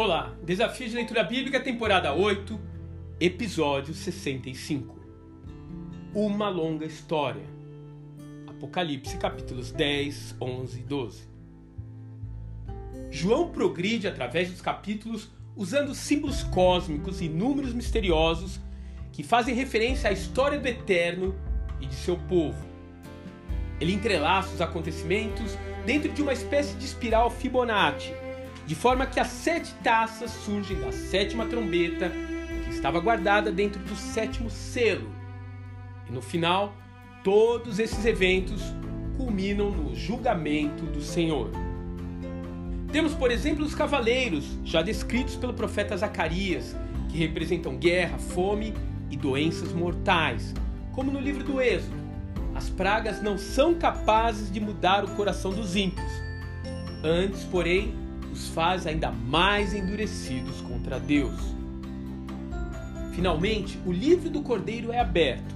Olá, Desafio de Leitura Bíblica, temporada 8, episódio 65. Uma longa história. Apocalipse, capítulos 10, 11 e 12. João progride através dos capítulos usando símbolos cósmicos e números misteriosos que fazem referência à história do Eterno e de seu povo. Ele entrelaça os acontecimentos dentro de uma espécie de espiral Fibonacci de forma que as sete taças surgem da sétima trombeta que estava guardada dentro do sétimo selo. E no final, todos esses eventos culminam no julgamento do Senhor. Temos, por exemplo, os cavaleiros, já descritos pelo profeta Zacarias, que representam guerra, fome e doenças mortais, como no livro do Êxodo. As pragas não são capazes de mudar o coração dos ímpios. Antes, porém, os faz ainda mais endurecidos contra Deus. Finalmente, o livro do Cordeiro é aberto.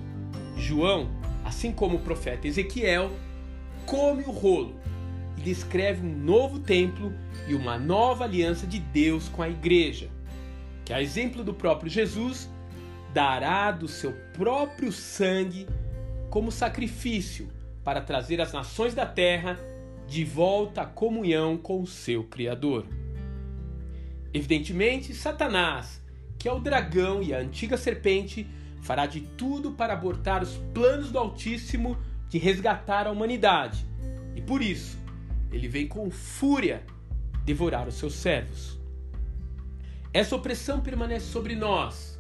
João, assim como o profeta Ezequiel, come o rolo e descreve um novo templo e uma nova aliança de Deus com a igreja, que, a exemplo do próprio Jesus, dará do seu próprio sangue como sacrifício para trazer as nações da terra de volta à comunhão com o seu Criador. Evidentemente, Satanás, que é o dragão e a antiga serpente, fará de tudo para abortar os planos do Altíssimo de resgatar a humanidade. E por isso, ele vem com fúria devorar os seus servos. Essa opressão permanece sobre nós.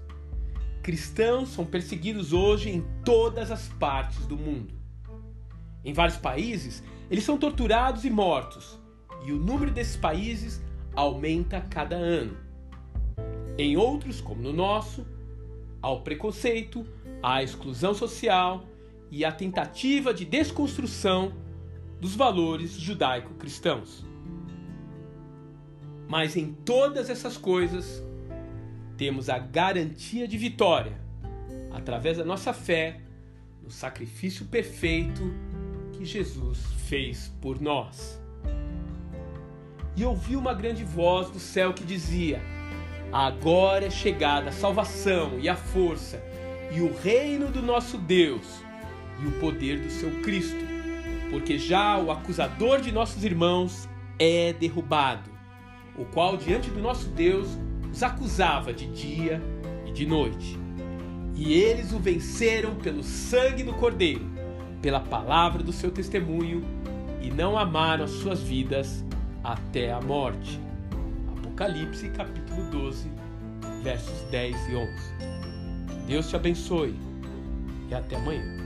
Cristãos são perseguidos hoje em todas as partes do mundo. Em vários países, eles são torturados e mortos, e o número desses países aumenta cada ano. Em outros, como no nosso, há o preconceito, a exclusão social e a tentativa de desconstrução dos valores judaico-cristãos. Mas em todas essas coisas, temos a garantia de vitória através da nossa fé no sacrifício perfeito que Jesus fez por nós. E ouvi uma grande voz do céu que dizia: Agora é chegada a salvação e a força, e o reino do nosso Deus, e o poder do seu Cristo, porque já o acusador de nossos irmãos é derrubado, o qual diante do nosso Deus os acusava de dia e de noite. E eles o venceram pelo sangue do Cordeiro pela palavra do seu testemunho e não amaram as suas vidas até a morte. Apocalipse capítulo 12, versos 10 e 11. Deus te abençoe e até amanhã.